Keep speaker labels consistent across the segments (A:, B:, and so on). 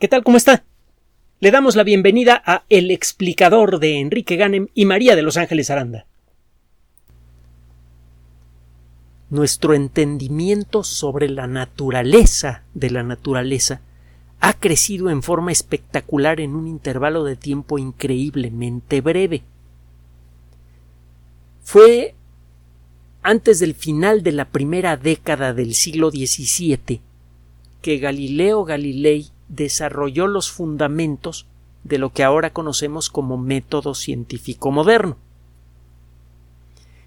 A: ¿Qué tal? ¿Cómo está? Le damos la bienvenida a El explicador de Enrique Ganem y María de Los Ángeles Aranda. Nuestro entendimiento sobre la naturaleza de la naturaleza ha crecido en forma espectacular en un intervalo de tiempo increíblemente breve. Fue antes del final de la primera década del siglo XVII que Galileo Galilei desarrolló los fundamentos de lo que ahora conocemos como método científico moderno.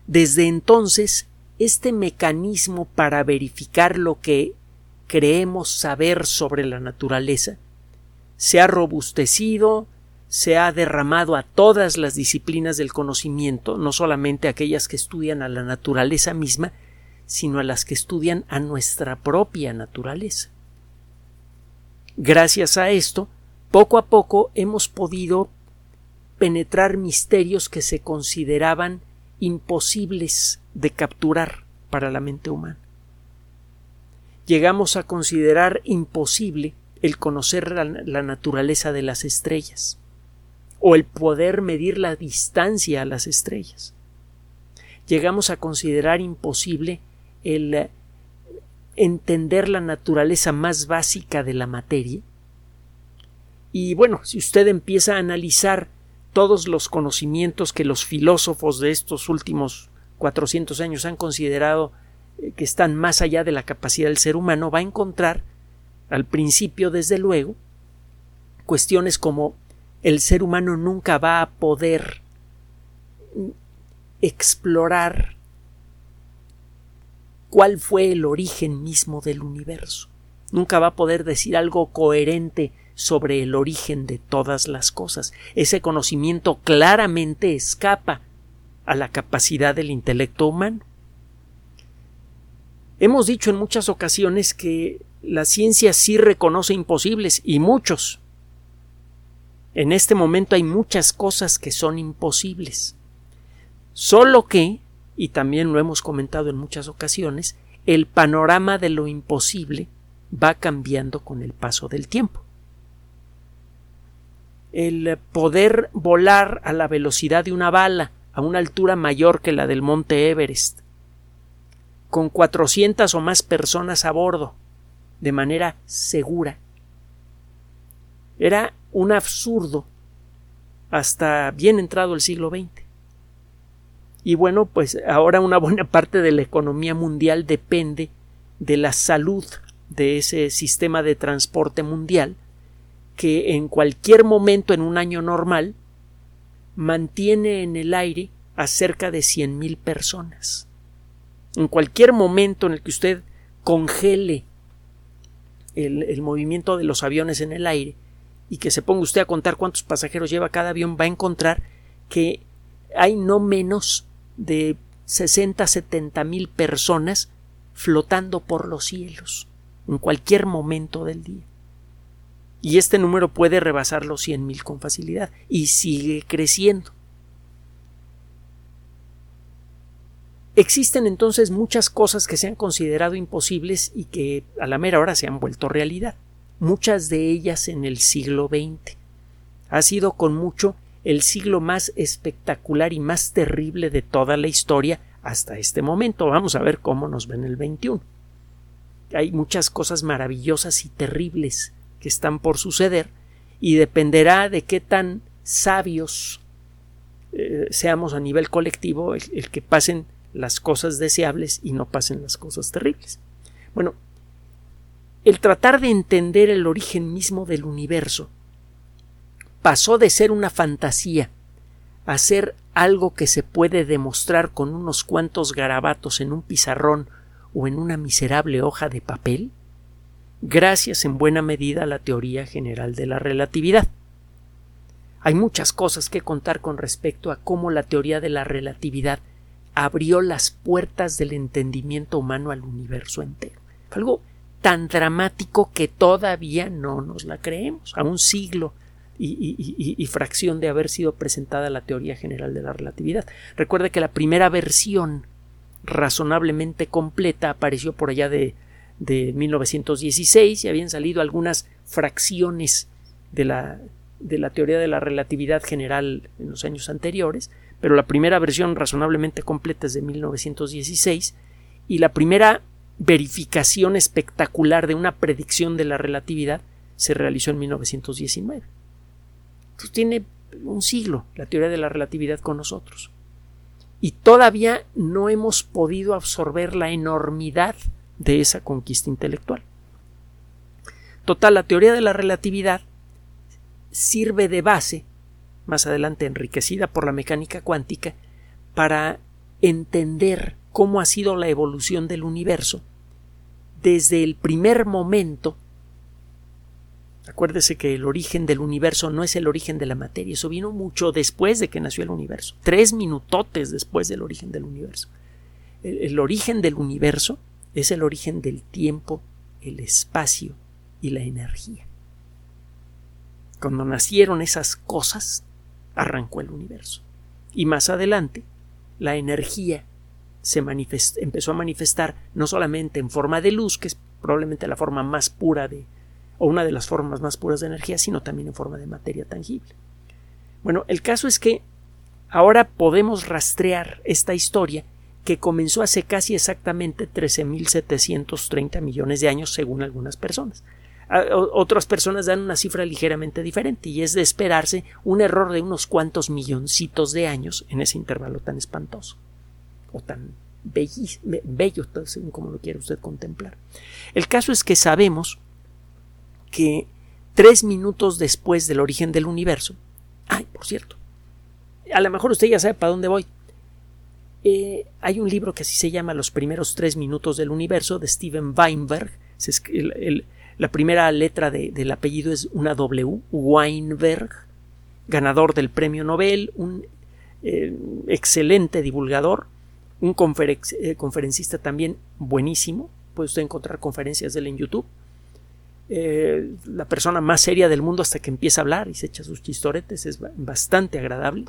A: Desde entonces, este mecanismo para verificar lo que creemos saber sobre la naturaleza se ha robustecido, se ha derramado a todas las disciplinas del conocimiento, no solamente aquellas que estudian a la naturaleza misma, sino a las que estudian a nuestra propia naturaleza. Gracias a esto, poco a poco hemos podido penetrar misterios que se consideraban imposibles de capturar para la mente humana. Llegamos a considerar imposible el conocer la, naturaleza de las estrellas o el poder medir la distancia a las estrellas. Llegamos a considerar imposible el entender la naturaleza más básica de la materia. Y bueno, si usted empieza a analizar todos los conocimientos que los filósofos de estos últimos 400 años han considerado eh, que están más allá de la capacidad del ser humano, va a encontrar, al principio desde luego, cuestiones como el ser humano nunca va a poder explorar cuál fue el origen mismo del universo. Nunca va a poder decir algo coherente sobre el origen de todas las cosas. Ese conocimiento claramente escapa a la capacidad del intelecto humano. Hemos dicho en muchas ocasiones que la ciencia sí reconoce imposibles y muchos. En este momento hay muchas cosas que son imposibles. Solo que y también lo hemos comentado en muchas ocasiones, el panorama de lo imposible va cambiando con el paso del tiempo. El poder volar a la velocidad de una bala a una altura mayor que la del monte Everest, con 400 o más personas a bordo, de manera segura. Era un absurdo hasta bien entrado el siglo XX. Y bueno, pues ahora una buena parte de la economía mundial depende de la salud de ese sistema de transporte mundial que en cualquier momento en un año normal mantiene en el aire a cerca de 100.000 personas. En cualquier momento en el que usted congele el, el, movimiento de los aviones en el aire y que se ponga usted a contar cuántos pasajeros lleva cada avión, va a encontrar que hay no menos de 60 70 mil personas flotando por los cielos en cualquier momento del día. Y este número puede rebasar los 100 mil con facilidad y sigue creciendo. Existen entonces muchas cosas que se han considerado imposibles y que a la mera hora se han vuelto realidad, muchas de ellas en el siglo XX. Ha sido con mucho el siglo más espectacular y más terrible de toda la historia hasta este momento. Vamos a ver cómo nos ven el 21. Hay muchas cosas maravillosas y terribles que están por suceder y dependerá de qué tan sabios eh, seamos a nivel colectivo el, el que pasen las cosas deseables y no pasen las cosas terribles. Bueno, el tratar de entender el origen mismo del universo pasó de ser una fantasía a ser algo que se puede demostrar con unos cuantos garabatos en un pizarrón o en una miserable hoja de papel, gracias en buena medida a la teoría general de la relatividad. Hay muchas cosas que contar con respecto a cómo la teoría de la relatividad abrió las puertas del entendimiento humano al universo entero. algo tan dramático que todavía no nos la creemos, a un siglo y, fracción de haber sido presentada la teoría general de la relatividad. Recuerde que la primera versión razonablemente completa apareció por allá de, de 1916 y habían salido algunas fracciones de la, de la teoría de la relatividad general en los años anteriores, pero la primera versión razonablemente completa es de 1916 y la primera verificación espectacular de una predicción de la relatividad se realizó en 1919. Tiene un siglo la teoría de la relatividad con nosotros. Y todavía no hemos podido absorber la enormidad de esa conquista intelectual. Total, la teoría de la relatividad sirve de base, más adelante enriquecida por la mecánica cuántica, para entender cómo ha sido la evolución del universo desde el primer momento. Acuérdese que el origen del universo no es el origen de la materia, eso vino mucho después de que nació el universo, tres minutotes después del origen del universo. El, el origen del universo es el origen del tiempo, el espacio y la energía. Cuando nacieron esas cosas, arrancó el universo. Y más adelante, la energía se empezó a manifestar no solamente en forma de luz, que es probablemente la forma más pura de, o una de las formas más puras de energía, sino también en forma de materia tangible. Bueno, el caso es que ahora podemos rastrear esta historia que comenzó hace casi exactamente 13.730 millones de años según algunas personas. Otras personas dan una cifra ligeramente diferente y es de esperarse un error de unos cuantos milloncitos de años en ese intervalo tan espantoso o tan bello, según como lo quiere usted contemplar. El caso es que sabemos que tres minutos después del origen del universo, ay, por cierto, a lo mejor usted ya sabe para dónde voy. Eh, hay un libro que así se llama Los primeros tres minutos del universo de Steven Weinberg. la primera letra del apellido es una W, Weinberg, ganador del premio Nobel, un eh, excelente divulgador un eh, conferencista también buenísimo. Puede usted encontrar conferencias de él en YouTube. Eh, la persona más seria del mundo hasta que empieza a hablar y se echa sus chistoretes. Es bastante agradable.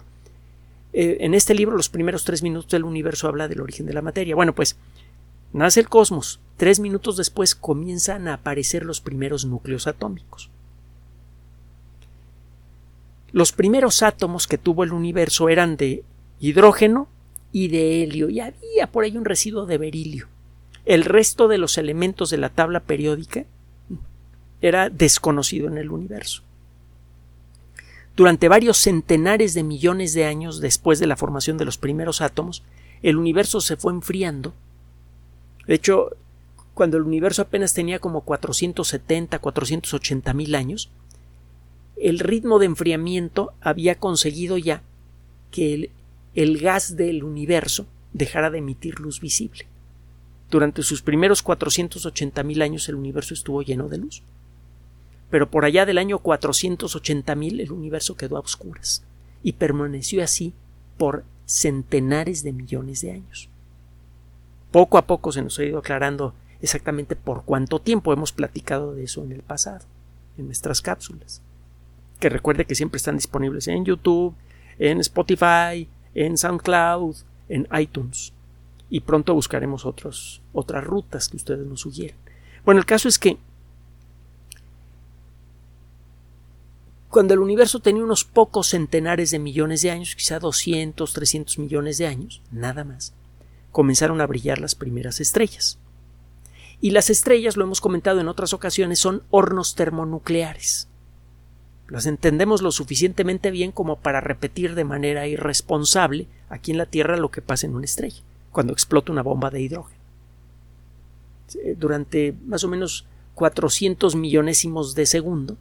A: Eh, en este libro, los primeros tres minutos del universo habla del origen de la materia. Bueno, pues nace el cosmos. Tres minutos después comienzan a aparecer los primeros núcleos atómicos. Los primeros átomos que tuvo el universo eran de hidrógeno, y de helio y había por ahí un residuo de berilio. El resto de los elementos de la tabla periódica era desconocido en el universo. Durante varios centenares de millones de años después de la formación de los primeros átomos, el universo se fue enfriando. De hecho, cuando el universo apenas tenía como 470, 480 mil años, el ritmo de enfriamiento había conseguido ya que el gas del universo dejara de emitir luz visible. Durante sus primeros 480.000 años el universo estuvo lleno de luz. Pero por allá del año 480.000 el universo quedó a oscuras y permaneció así por centenares de millones de años. Poco a poco se nos ha ido aclarando exactamente por cuánto tiempo hemos platicado de eso en el pasado, en nuestras cápsulas. Que recuerde que siempre están disponibles en YouTube, en Spotify, en SoundCloud, en iTunes. Y pronto buscaremos otros, otras rutas que ustedes nos sugieran. Bueno, el caso es que cuando el universo tenía unos pocos centenares de millones de años, quizá 200, 300 millones de años, nada más, comenzaron a brillar las primeras estrellas. Y las estrellas, lo hemos comentado en otras ocasiones, son hornos termonucleares. Las entendemos lo suficientemente bien como para repetir de manera irresponsable aquí en la Tierra lo que pasa en una estrella, cuando explota una bomba de hidrógeno. Durante más o menos 400 millonésimos de segundo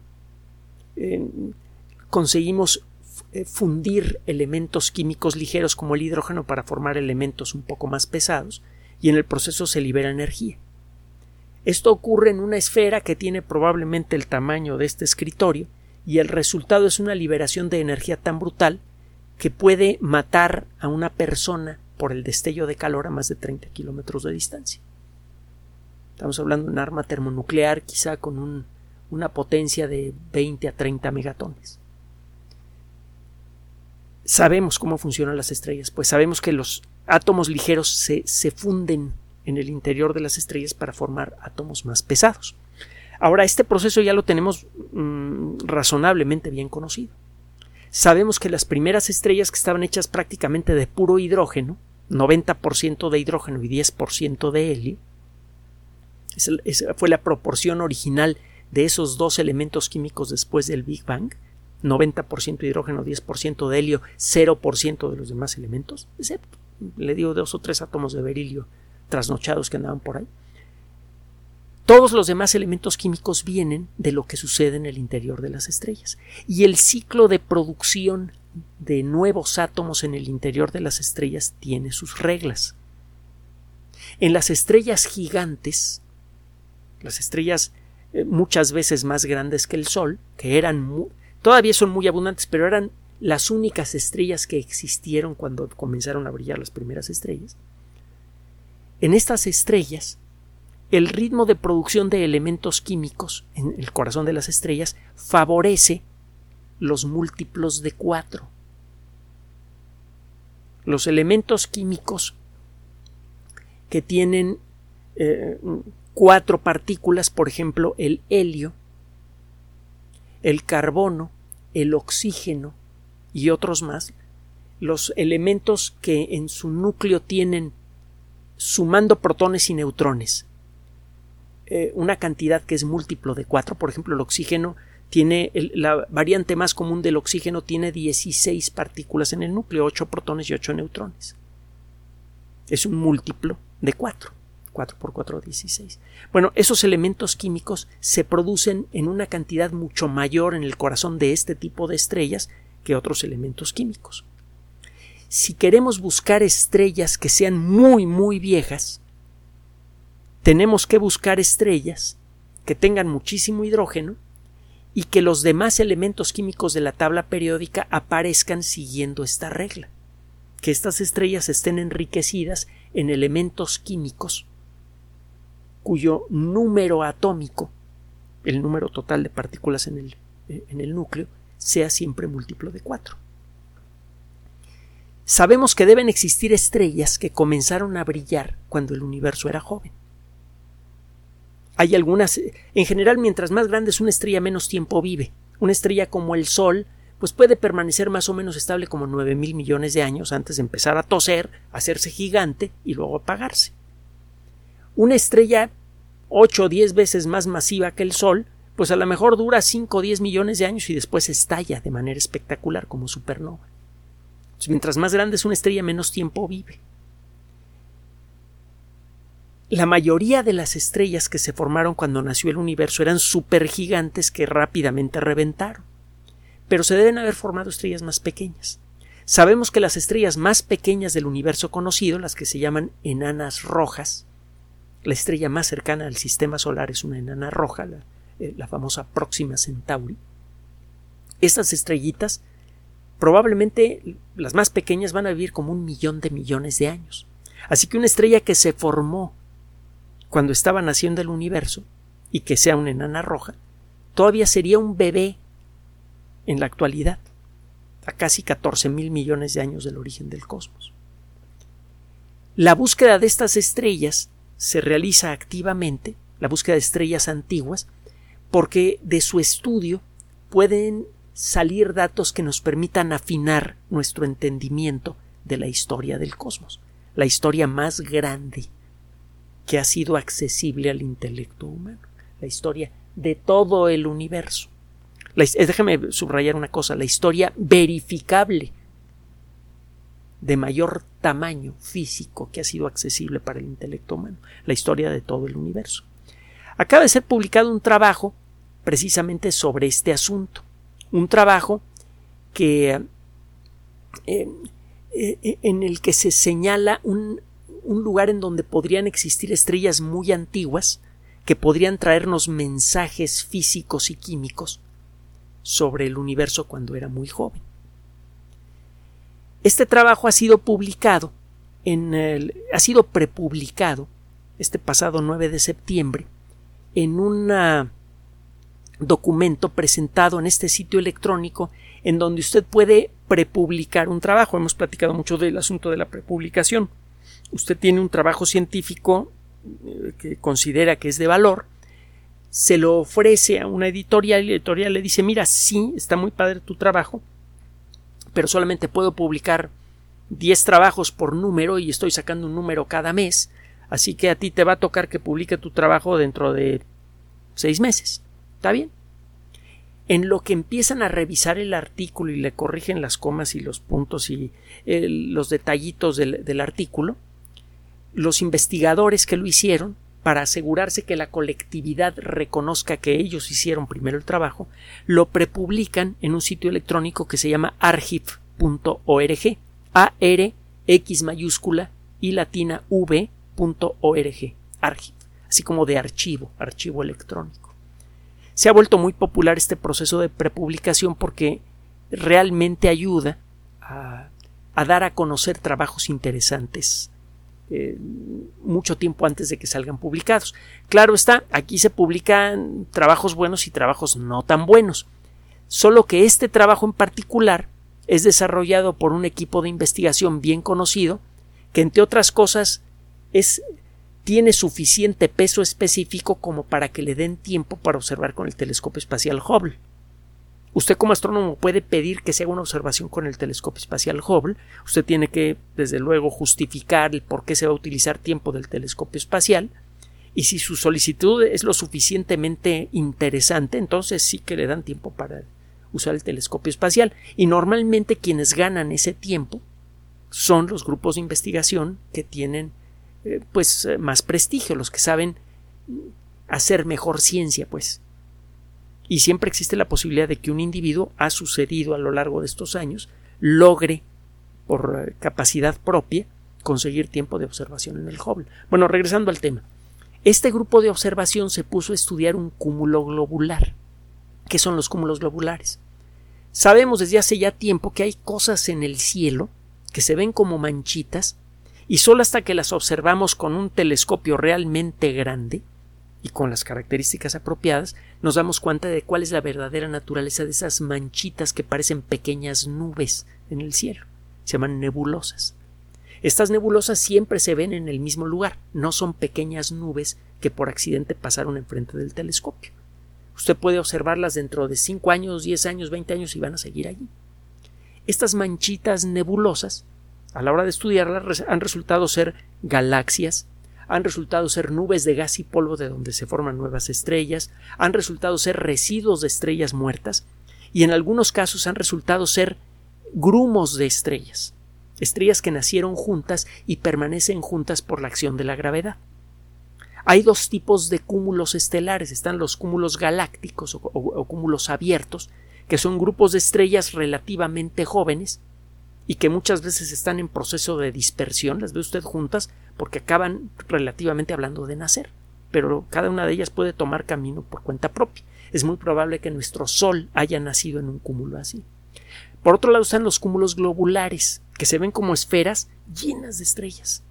A: conseguimos eh, fundir elementos químicos ligeros como el hidrógeno para formar elementos un poco más pesados y en el proceso se libera energía. Esto ocurre en una esfera que tiene probablemente el tamaño de este escritorio y el resultado es una liberación de energía tan brutal que puede matar a una persona por el destello de calor a más de 30 kilómetros de distancia. Estamos hablando de un arma termonuclear quizá con una potencia de 20 a 30 megatones. Sabemos cómo funcionan las estrellas, pues sabemos que los átomos ligeros se, se funden en el interior de las estrellas para formar átomos más pesados. Ahora, este proceso ya lo tenemos mm, razonablemente bien conocido. Sabemos que las primeras estrellas que estaban hechas prácticamente de puro hidrógeno, 90% de hidrógeno y 10% de helio, esa fue la proporción original de esos dos elementos químicos después del Big Bang, 90% hidrógeno, 10% de helio, 0% de los demás elementos, excepto, le digo, dos o tres átomos de berilio trasnochados que andaban por ahí. Todos los demás elementos químicos vienen de lo que sucede en el interior de las estrellas. Y el ciclo de producción de nuevos átomos en el interior de las estrellas tiene sus reglas. En las estrellas gigantes, las estrellas eh, muchas veces más grandes que el Sol, que eran todavía son muy abundantes, pero eran las únicas estrellas que existieron cuando comenzaron a brillar las primeras estrellas. En estas estrellas el ritmo de producción de elementos químicos en el corazón de las estrellas favorece los múltiplos de cuatro. Los elementos químicos que tienen eh, cuatro partículas, por ejemplo, el helio, el carbono, el oxígeno y otros más, los elementos que en su núcleo tienen, sumando protones y neutrones, eh, una cantidad que es múltiplo de 4. Por ejemplo, el oxígeno tiene la variante más común del oxígeno tiene 16 partículas en el núcleo, 8 protones y 8 neutrones. Es un múltiplo de 4. 4 por 4, 16. Bueno, esos elementos químicos se producen en una cantidad mucho mayor en el corazón de este tipo de estrellas que otros elementos químicos. Si queremos buscar estrellas que sean muy, muy viejas, tenemos que buscar estrellas que tengan muchísimo hidrógeno y que los demás elementos químicos de la tabla periódica aparezcan siguiendo esta regla. Que estas estrellas estén enriquecidas en elementos químicos cuyo número atómico, el número total de partículas en el, eh, en el núcleo, sea siempre múltiplo de 4. Sabemos que deben existir estrellas que comenzaron a brillar cuando el universo era joven. Hay algunas, en general, mientras más grande es una estrella, menos tiempo vive. Una estrella como el Sol, pues puede permanecer más o menos estable como nueve mil millones de años antes de empezar a toser, hacerse gigante y luego apagarse. Una estrella ocho o diez veces más masiva que el Sol, pues a lo mejor dura cinco o diez millones de años y después estalla de manera espectacular como supernova. mientras más grande es una estrella, menos tiempo vive. La mayoría de las estrellas que se formaron cuando nació el universo eran supergigantes que rápidamente reventaron. Pero se deben haber formado estrellas más pequeñas. Sabemos que las estrellas más pequeñas del universo conocido, las que se llaman enanas rojas, la estrella más cercana al sistema solar es una enana roja, la, eh, famosa Próxima Centauri. Estas estrellitas, probablemente las más pequeñas, van a vivir como un millón de millones de años. Así que una estrella que se formó cuando estaba naciendo el universo y que sea una enana roja, todavía sería un bebé en la actualidad, a casi 14 mil millones de años del origen del cosmos. La búsqueda de estas estrellas se realiza activamente, la búsqueda de estrellas antiguas, porque de su estudio pueden salir datos que nos permitan afinar nuestro entendimiento de la historia del cosmos, la historia más grande que ha sido accesible al intelecto humano, la historia de todo el universo. déjeme subrayar una cosa, la historia verificable de mayor tamaño físico que ha sido accesible para el intelecto humano, la historia de todo el universo. Acaba de ser publicado un trabajo precisamente sobre este asunto, un trabajo que eh, eh, en el que se señala un un lugar en donde podrían existir estrellas muy antiguas que podrían traernos mensajes físicos y químicos sobre el universo cuando era muy joven. Este trabajo ha sido publicado en el, ha sido prepublicado este pasado 9 de septiembre en un documento presentado en este sitio electrónico en donde usted puede prepublicar un trabajo. Hemos platicado mucho del asunto de la prepublicación usted tiene un trabajo científico eh, que considera que es de valor, se lo ofrece a una editorial y la editorial le dice mira, sí, está muy padre tu trabajo, pero solamente puedo publicar 10 trabajos por número y estoy sacando un número cada mes, así que a ti te va a tocar que publique tu trabajo dentro de seis meses. ¿Está bien? En lo que empiezan a revisar el artículo y le corrigen las comas y los puntos y los detallitos del artículo, los investigadores que lo hicieron para asegurarse que la colectividad reconozca que ellos hicieron primero el trabajo, lo prepublican en un sitio electrónico que se llama archive.org, A R X mayúscula y latina v.org, archive, así como de archivo, archivo electrónico. Se ha vuelto muy popular este proceso de prepublicación porque realmente ayuda a dar a conocer trabajos interesantes eh, mucho tiempo antes de que salgan publicados. Claro está, aquí se publican trabajos buenos y trabajos no tan buenos. Solo que este trabajo en particular es desarrollado por un equipo de investigación bien conocido que entre otras cosas es tiene suficiente peso específico como para que le den tiempo para observar con el telescopio espacial Hubble. Usted como astrónomo puede pedir que se haga una observación con el telescopio espacial Hubble. Usted tiene que, desde luego, justificar el por qué se va a utilizar tiempo del telescopio espacial. Y si su solicitud es lo suficientemente interesante, entonces sí que le dan tiempo para usar el telescopio espacial. Y normalmente quienes ganan ese tiempo son los grupos de investigación que tienen eh, pues eh, más prestigio, los que saben hacer mejor ciencia, pues y siempre existe la posibilidad de que un individuo ha sucedido a lo largo de estos años logre por eh, capacidad propia conseguir tiempo de observación en el Hubble. Bueno, regresando al tema. Este grupo de observación se puso a estudiar un cúmulo globular. ¿Qué son los cúmulos globulares? Sabemos desde hace ya tiempo que hay cosas en el cielo que se ven como manchitas y solo hasta que las observamos con un telescopio realmente grande y con las características apropiadas, nos damos cuenta de cuál es la verdadera naturaleza de esas manchitas que parecen pequeñas nubes en el cielo. Se llaman nebulosas. Estas nebulosas siempre se ven en el mismo lugar, no son pequeñas nubes que por accidente pasaron enfrente del telescopio. Usted puede observarlas dentro de 5 años, 10 años, 20 años y van a seguir allí. Estas manchitas nebulosas, a la hora de estudiarlas, han resultado ser galaxias, han resultado ser nubes de gas y polvo de donde se forman nuevas estrellas, han resultado ser residuos de estrellas muertas. Y en algunos casos han resultado ser grumos de estrellas, estrellas que nacieron juntas y permanecen juntas por la acción de la gravedad. Hay dos tipos de cúmulos estelares, están los cúmulos galácticos o, cúmulos abiertos, que son grupos de estrellas relativamente jóvenes, y que muchas veces están en proceso de dispersión, las ve usted juntas, porque acaban relativamente hablando de nacer, pero cada una de ellas puede tomar camino por cuenta propia. Es muy probable que nuestro Sol haya nacido en un cúmulo así. Por otro lado están los cúmulos globulares, que se ven como esferas llenas de estrellas.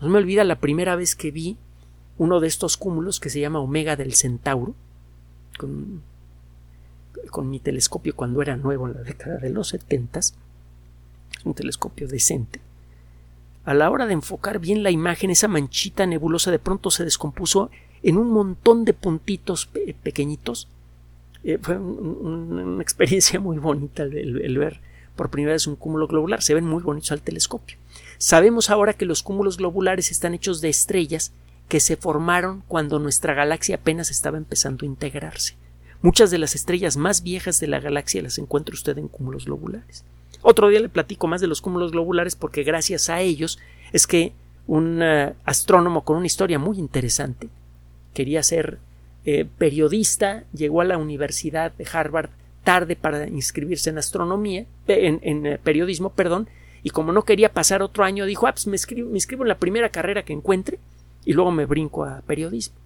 A: No me olvida la primera vez que vi uno de estos cúmulos que se llama Omega del Centauro, con, con mi telescopio cuando era nuevo en la década de los setentas, un telescopio decente. A la hora de enfocar bien la imagen, esa manchita nebulosa de pronto se descompuso en un montón de puntitos pequeñitos. Eh, fue una experiencia muy bonita el, ver por primera vez un cúmulo globular. Se ven muy bonitos al telescopio. Sabemos ahora que los cúmulos globulares están hechos de estrellas que se formaron cuando nuestra galaxia apenas estaba empezando a integrarse. Muchas de las estrellas más viejas de la galaxia las encuentra usted en cúmulos globulares. Otro día le platico más de los cúmulos globulares porque gracias a ellos es que un eh, astrónomo con una historia muy interesante quería ser eh, periodista, llegó a la Universidad de Harvard tarde para inscribirse en astronomía, en, eh, periodismo, perdón, y como no quería pasar otro año, dijo, ah, pues me me inscribo en la primera carrera que encuentre y luego me brinco a periodismo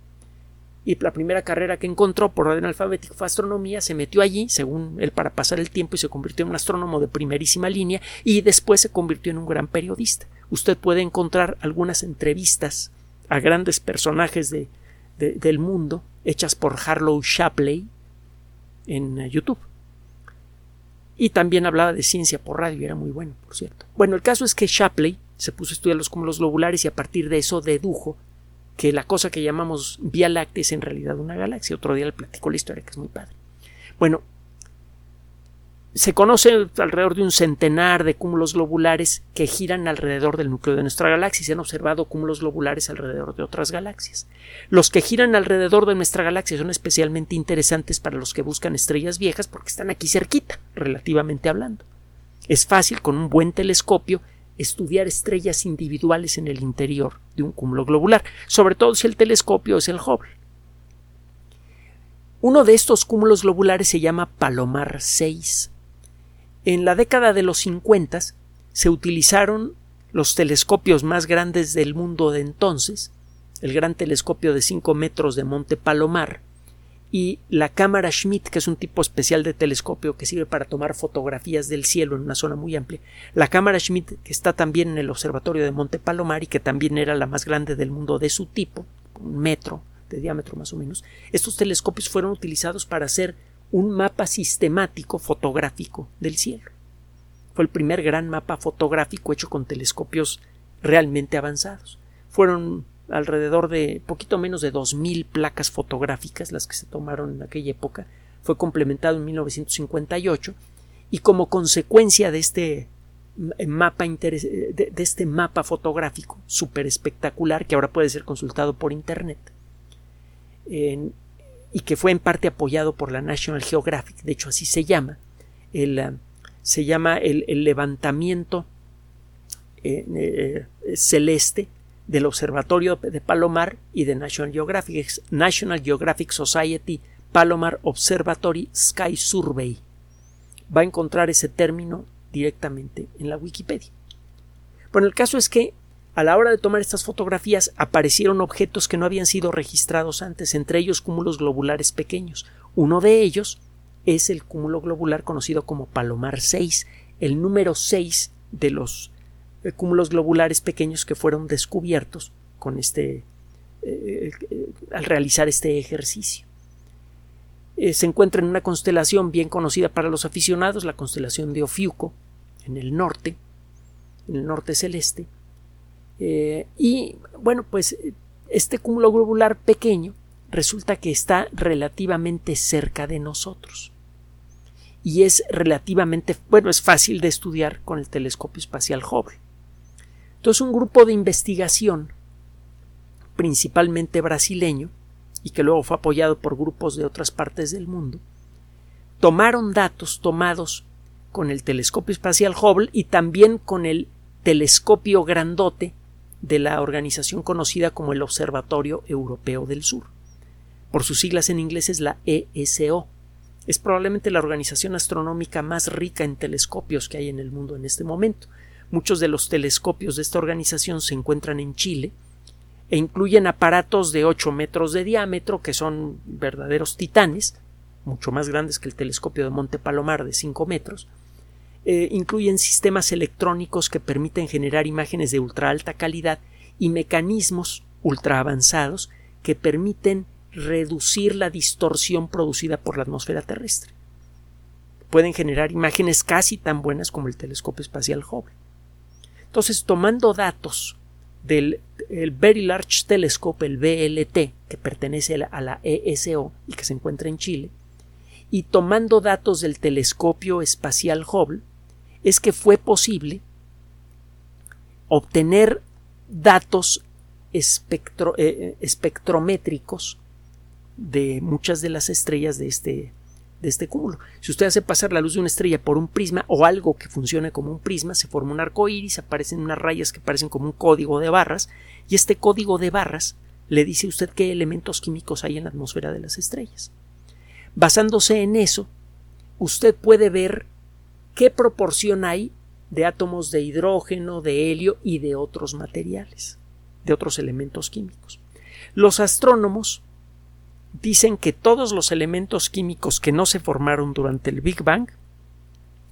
A: y la primera carrera que encontró por orden alfabético fue astronomía, se metió allí, según él, para pasar el tiempo y se convirtió en un astrónomo de primerísima línea y después se convirtió en un gran periodista. Usted puede encontrar algunas entrevistas a grandes personajes de, del mundo hechas por Harlow Shapley en eh, YouTube. Y también hablaba de ciencia por radio, era muy bueno, por cierto. Bueno, el caso es que Shapley se puso a estudiar los cúmulos globulares y a partir de eso dedujo que la cosa que llamamos Vía Láctea es en realidad una galaxia. Otro día le platico la historia, que es muy padre. Bueno, se conoce alrededor de un centenar de cúmulos globulares que giran alrededor del núcleo de nuestra galaxia y se han observado cúmulos globulares alrededor de otras galaxias. Los que giran alrededor de nuestra galaxia son especialmente interesantes para los que buscan estrellas viejas porque están aquí cerquita, relativamente hablando. Es fácil con un buen telescopio estudiar estrellas individuales en el interior de un cúmulo globular, sobre todo si el telescopio es el Hubble. Uno de estos cúmulos globulares se llama Palomar 6 en la década de los 50 se utilizaron los telescopios más grandes del mundo de entonces, el gran telescopio de 5 metros de Monte Palomar y la cámara Schmidt, que es un tipo especial de telescopio que sirve para tomar fotografías del cielo en una zona muy amplia. La cámara Schmidt, que está también en el observatorio de Monte Palomar y que también era la más grande del mundo de su tipo, un metro de diámetro más o menos, estos telescopios fueron utilizados para hacer un mapa sistemático fotográfico del cielo. Fue el primer gran mapa fotográfico hecho con telescopios realmente avanzados. Fueron alrededor de poquito menos de 2.000 placas fotográficas las que se tomaron en aquella época. Fue complementado en 1958 y como consecuencia de este mapa de, este mapa fotográfico súper espectacular que ahora puede ser consultado por internet y que fue en parte apoyado por la National Geographic, de hecho así se llama, el, eh, se llama el, levantamiento eh, eh, celeste del Observatorio de Palomar y de National Geographic, National Geographic Society Palomar Observatory Sky Survey. Va a encontrar ese término directamente en la Wikipedia. Bueno, el caso es que a la hora de tomar estas fotografías aparecieron objetos que no habían sido registrados antes, entre ellos cúmulos globulares pequeños. Uno de ellos es el cúmulo globular conocido como Palomar 6, el número 6 de los cúmulos globulares pequeños que fueron descubiertos con este eh, eh, al realizar este ejercicio. se encuentra en una constelación bien conocida para los aficionados, la constelación de Ofiuco, en el norte, en el norte celeste, eh, y bueno, pues este cúmulo globular pequeño resulta que está relativamente cerca de nosotros. Y es relativamente, bueno, es fácil de estudiar con el telescopio espacial Hubble. Entonces un grupo de investigación, principalmente brasileño, y que luego fue apoyado por grupos de otras partes del mundo, tomaron datos tomados con el telescopio espacial Hubble y también con el telescopio grandote de la organización conocida como el Observatorio Europeo del Sur. Por sus siglas en inglés es la ESO. Es probablemente la organización astronómica más rica en telescopios que hay en el mundo en este momento. Muchos de los telescopios de esta organización se encuentran en Chile e incluyen aparatos de 8 metros de diámetro que son verdaderos titanes, mucho más grandes que el telescopio de Monte Palomar de 5 metros, eh, incluyen sistemas electrónicos que permiten generar imágenes de ultra alta calidad y mecanismos ultra avanzados que permiten reducir la distorsión producida por la atmósfera terrestre. Pueden generar imágenes casi tan buenas como el telescopio espacial Hubble. Entonces, tomando datos del Very Large Telescope, el VLT, que pertenece a la ESO y que se encuentra en Chile, y tomando datos del telescopio espacial Hubble, es que fue posible obtener datos eh, eh, espectrométricos de muchas de las estrellas de este, de este cúmulo. Si usted hace pasar la luz de una estrella por un prisma o algo que funcione como un prisma, se forma un arco iris, aparecen unas rayas que parecen como un código de barras, y este código de barras le dice a usted qué elementos químicos hay en la atmósfera de las estrellas. Basándose en eso, usted puede ver qué proporción hay de átomos de hidrógeno, de helio y de otros materiales, de otros elementos químicos. Los astrónomos dicen que todos los elementos químicos que no se formaron durante el Big Bang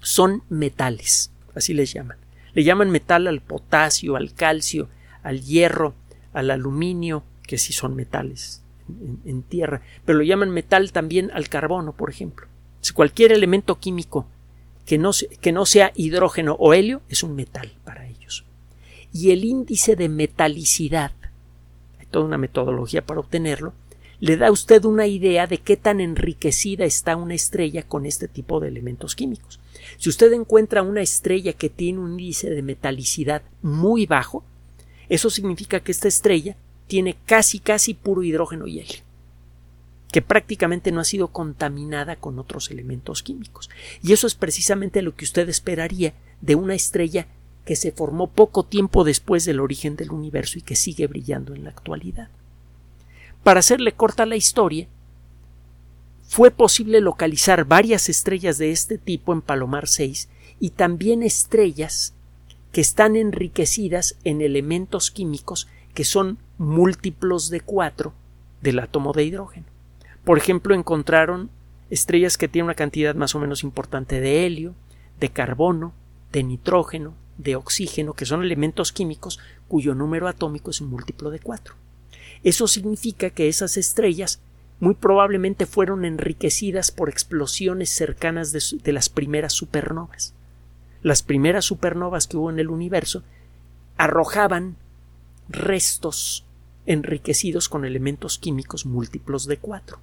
A: son metales, así les llaman. Le llaman metal al potasio, al calcio, al hierro, al aluminio, que sí son metales en, tierra, pero lo llaman metal también al carbono, por ejemplo. Si cualquier elemento químico que no, que no sea hidrógeno o helio es un metal para ellos. Y el índice de metalicidad, hay toda una metodología para obtenerlo, le da a usted una idea de qué tan enriquecida está una estrella con este tipo de elementos químicos. Si usted encuentra una estrella que tiene un índice de metalicidad muy bajo, eso significa que esta estrella tiene casi casi puro hidrógeno y helio, que prácticamente no ha sido contaminada con otros elementos químicos. Y eso es precisamente lo que usted esperaría de una estrella que se formó poco tiempo después del origen del universo y que sigue brillando en la actualidad. Para hacerle corta la historia, fue posible localizar varias estrellas de este tipo en Palomar 6 y también estrellas que están enriquecidas en elementos químicos que son múltiplos de 4 del átomo de hidrógeno. Por ejemplo, encontraron estrellas que tienen una cantidad más o menos importante de helio, de carbono, de nitrógeno, de oxígeno, que son elementos químicos cuyo número atómico es múltiplo de 4. Eso significa que esas estrellas muy probablemente fueron enriquecidas por explosiones cercanas de, las primeras supernovas. Las primeras supernovas que hubo en el universo arrojaban restos enriquecidos con elementos químicos múltiplos de cuatro.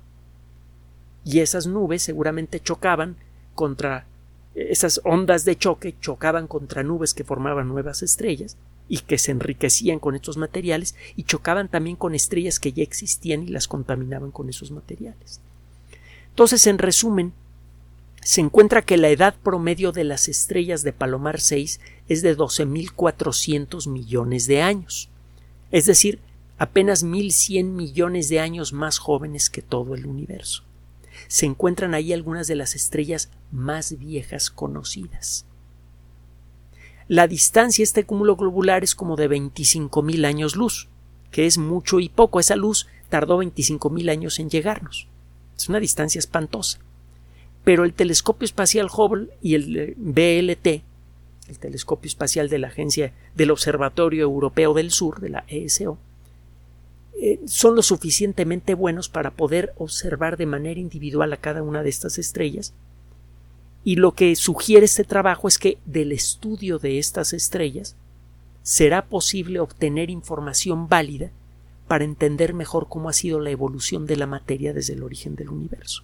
A: Y esas nubes seguramente chocaban contra esas ondas de choque chocaban contra nubes que formaban nuevas estrellas y que se enriquecían con estos materiales y chocaban también con estrellas que ya existían y las contaminaban con esos materiales. Entonces, en resumen, se encuentra que la edad promedio de las estrellas de Palomar 6 es de 12.400 millones de años, es decir, apenas 1.100 millones de años más jóvenes que todo el universo. Se encuentran ahí algunas de las estrellas más viejas conocidas. La distancia este cúmulo globular es como de 25.000 años luz, que es mucho y poco. Esa luz tardó 25.000 años en llegarnos. Es una distancia espantosa. Pero el telescopio espacial Hubble y el eh, BLT, el telescopio espacial de la Agencia del Observatorio Europeo del Sur, de la ESO, eh, son lo suficientemente buenos para poder observar de manera individual a cada una de estas estrellas y lo que sugiere este trabajo es que del estudio de estas estrellas será posible obtener información válida para entender mejor cómo ha sido la evolución de la materia desde el origen del universo.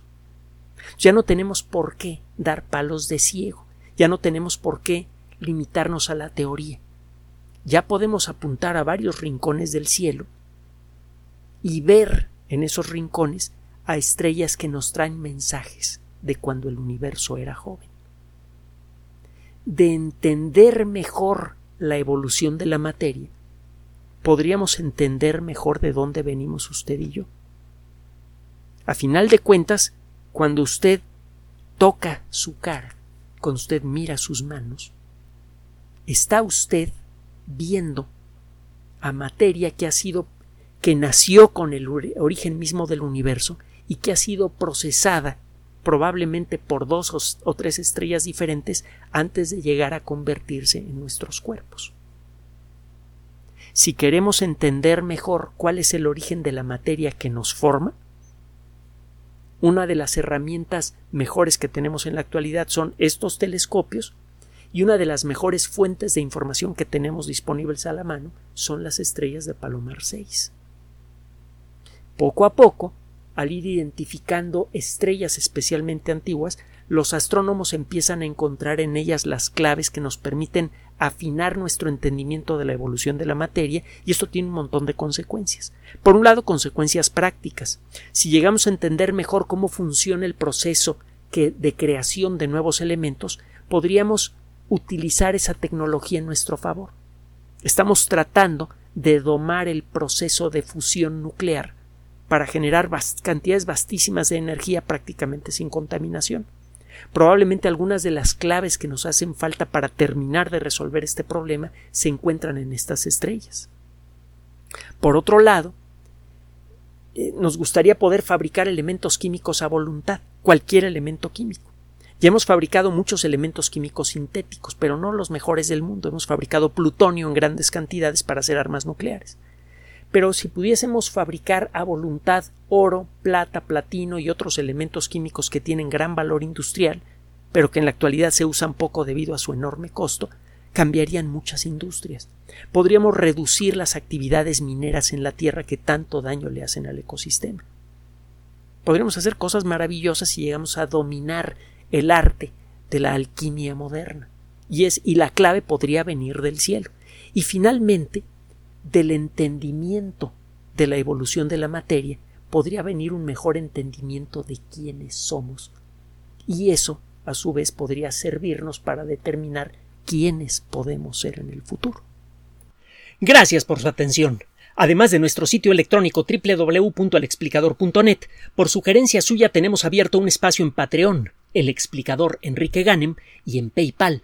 A: Ya no tenemos por qué dar palos de ciego, ya no tenemos por qué limitarnos a la teoría. Ya podemos apuntar a varios rincones del cielo y ver en esos rincones a estrellas que nos traen mensajes de cuando el universo era joven. De entender mejor la evolución de la materia, podríamos entender mejor de dónde venimos usted y yo. A final de cuentas, cuando usted toca su cara, cuando usted mira sus manos, está usted viendo a materia que ha sido que nació con el origen mismo del universo y que ha sido procesada probablemente por dos o tres estrellas diferentes antes de llegar a convertirse en nuestros cuerpos. Si queremos entender mejor cuál es el origen de la materia que nos forma, una de las herramientas mejores que tenemos en la actualidad son estos telescopios y una de las mejores fuentes de información que tenemos disponibles a la mano son las estrellas de Palomar 6. Poco a poco al ir identificando estrellas especialmente antiguas, los astrónomos empiezan a encontrar en ellas las claves que nos permiten afinar nuestro entendimiento de la evolución de la materia y esto tiene un montón de consecuencias. Por un lado, consecuencias prácticas. Si llegamos a entender mejor cómo funciona el proceso que de creación de nuevos elementos, podríamos utilizar esa tecnología en nuestro favor. Estamos tratando de domar el proceso de fusión nuclear para generar cantidades vastísimas de energía prácticamente sin contaminación. Probablemente algunas de las claves que nos hacen falta para terminar de resolver este problema se encuentran en estas estrellas. Por otro lado, eh, nos gustaría poder fabricar elementos químicos a voluntad, cualquier elemento químico. Ya hemos fabricado muchos elementos químicos sintéticos, pero no los mejores del mundo. Hemos fabricado plutonio en grandes cantidades para hacer armas nucleares pero si pudiésemos fabricar a voluntad oro, plata, platino y otros elementos químicos que tienen gran valor industrial, pero que en la actualidad se usan poco debido a su enorme costo, cambiarían muchas industrias. Podríamos reducir las actividades mineras en la Tierra que tanto daño le hacen al ecosistema. Podríamos hacer cosas maravillosas si llegamos a dominar el arte de la alquimia moderna. Y es y la clave podría venir del cielo. Y finalmente, del entendimiento de la evolución de la materia, podría venir un mejor entendimiento de quiénes somos. Y eso, a su vez, podría servirnos para determinar quiénes podemos ser en el futuro.
B: Gracias por su atención. Además de nuestro sitio electrónico www.alexplicador.net, por sugerencia suya tenemos abierto un espacio en Patreon, el explicador Enrique Ganem, y en PayPal,